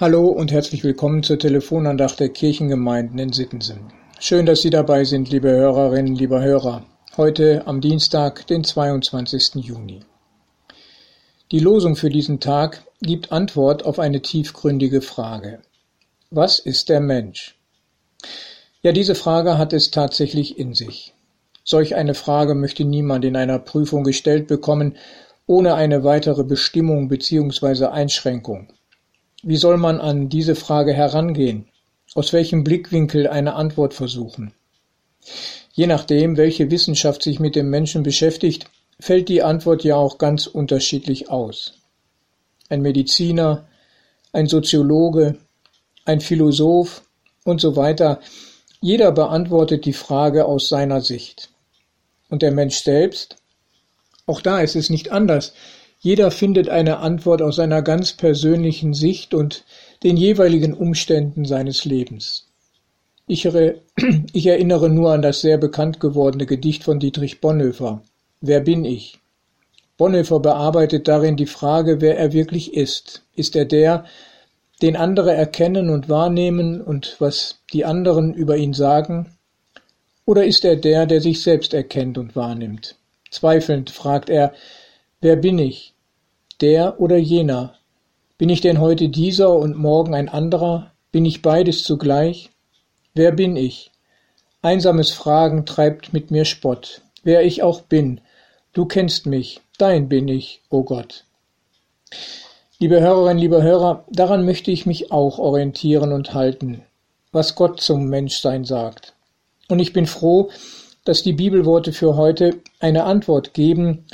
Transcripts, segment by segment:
Hallo und herzlich willkommen zur Telefonandacht der Kirchengemeinden in Sittensen. Schön, dass Sie dabei sind, liebe Hörerinnen, lieber Hörer. Heute am Dienstag, den 22. Juni. Die Losung für diesen Tag gibt Antwort auf eine tiefgründige Frage. Was ist der Mensch? Ja, diese Frage hat es tatsächlich in sich. Solch eine Frage möchte niemand in einer Prüfung gestellt bekommen, ohne eine weitere Bestimmung bzw. Einschränkung. Wie soll man an diese Frage herangehen? Aus welchem Blickwinkel eine Antwort versuchen? Je nachdem, welche Wissenschaft sich mit dem Menschen beschäftigt, fällt die Antwort ja auch ganz unterschiedlich aus. Ein Mediziner, ein Soziologe, ein Philosoph und so weiter, jeder beantwortet die Frage aus seiner Sicht. Und der Mensch selbst? Auch da ist es nicht anders. Jeder findet eine Antwort aus seiner ganz persönlichen Sicht und den jeweiligen Umständen seines Lebens. Ich, erinnere nur an das sehr bekannt gewordene Gedicht von Dietrich Bonhoeffer. Wer bin ich? Bonhoeffer bearbeitet darin die Frage, wer er wirklich ist. Ist er der, den andere erkennen und wahrnehmen und was die anderen über ihn sagen? Oder ist er der, der sich selbst erkennt und wahrnimmt? Zweifelnd fragt er, Wer bin ich? Der oder jener? Bin ich denn heute dieser und morgen ein anderer? Bin ich beides zugleich? Wer bin ich? Einsames Fragen treibt mit mir Spott. Wer ich auch bin, du kennst mich, dein bin ich, o oh Gott. Liebe Hörerinnen, liebe Hörer, daran möchte ich mich auch orientieren und halten, was Gott zum Menschsein sagt. Und ich bin froh, dass die Bibelworte für heute eine Antwort geben,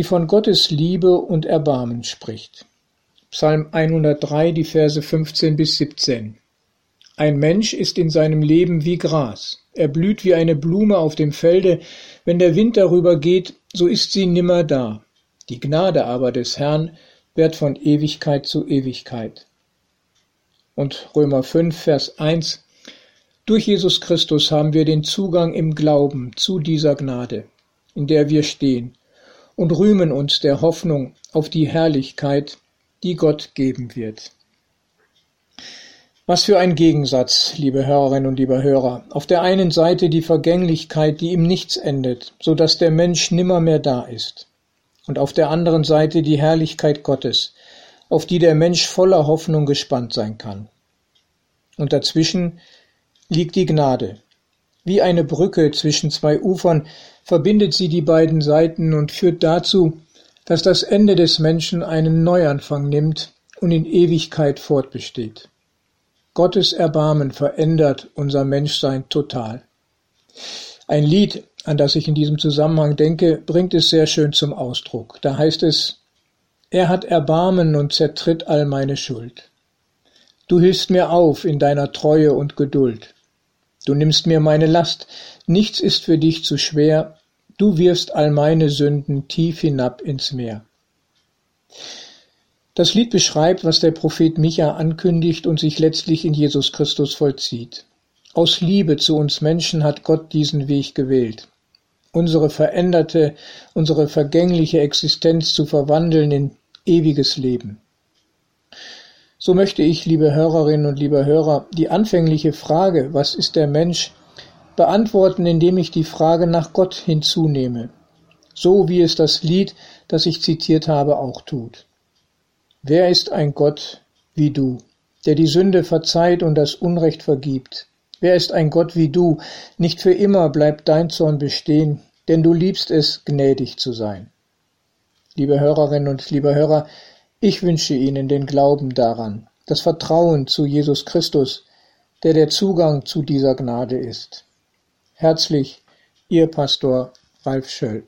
die von Gottes Liebe und Erbarmen spricht. Psalm 103, die Verse 15 bis 17. Ein Mensch ist in seinem Leben wie Gras. Er blüht wie eine Blume auf dem Felde. Wenn der Wind darüber geht, so ist sie nimmer da. Die Gnade aber des Herrn währt von Ewigkeit zu Ewigkeit. Und Römer 5, Vers 1. Durch Jesus Christus haben wir den Zugang im Glauben zu dieser Gnade, in der wir stehen und rühmen uns der Hoffnung auf die Herrlichkeit, die Gott geben wird. Was für ein Gegensatz, liebe Hörerinnen und liebe Hörer. Auf der einen Seite die Vergänglichkeit, die im Nichts endet, so dass der Mensch nimmermehr da ist. Und auf der anderen Seite die Herrlichkeit Gottes, auf die der Mensch voller Hoffnung gespannt sein kann. Und dazwischen liegt die Gnade, wie eine Brücke zwischen zwei Ufern verbindet sie die beiden Seiten und führt dazu, dass das Ende des Menschen einen Neuanfang nimmt und in Ewigkeit fortbesteht. Gottes Erbarmen verändert unser Menschsein total. Ein Lied, an das ich in diesem Zusammenhang denke, bringt es sehr schön zum Ausdruck. Da heißt es, er hat Erbarmen und zertritt all meine Schuld. Du hilfst mir auf in deiner Treue und Geduld. Du nimmst mir meine Last, nichts ist für dich zu schwer, du wirfst all meine Sünden tief hinab ins Meer. Das Lied beschreibt, was der Prophet Micha ankündigt und sich letztlich in Jesus Christus vollzieht. Aus Liebe zu uns Menschen hat Gott diesen Weg gewählt, unsere veränderte, unsere vergängliche Existenz zu verwandeln in ewiges Leben. So möchte ich, liebe Hörerinnen und liebe Hörer, die anfängliche Frage, was ist der Mensch, beantworten, indem ich die Frage nach Gott hinzunehme, so wie es das Lied, das ich zitiert habe, auch tut. Wer ist ein Gott wie du, der die Sünde verzeiht und das Unrecht vergibt? Wer ist ein Gott wie du? Nicht für immer bleibt dein Zorn bestehen, denn du liebst es, gnädig zu sein. Liebe Hörerinnen und liebe Hörer, ich wünsche Ihnen den Glauben daran, das Vertrauen zu Jesus Christus, der der Zugang zu dieser Gnade ist. Herzlich, Ihr Pastor Ralf Schöll.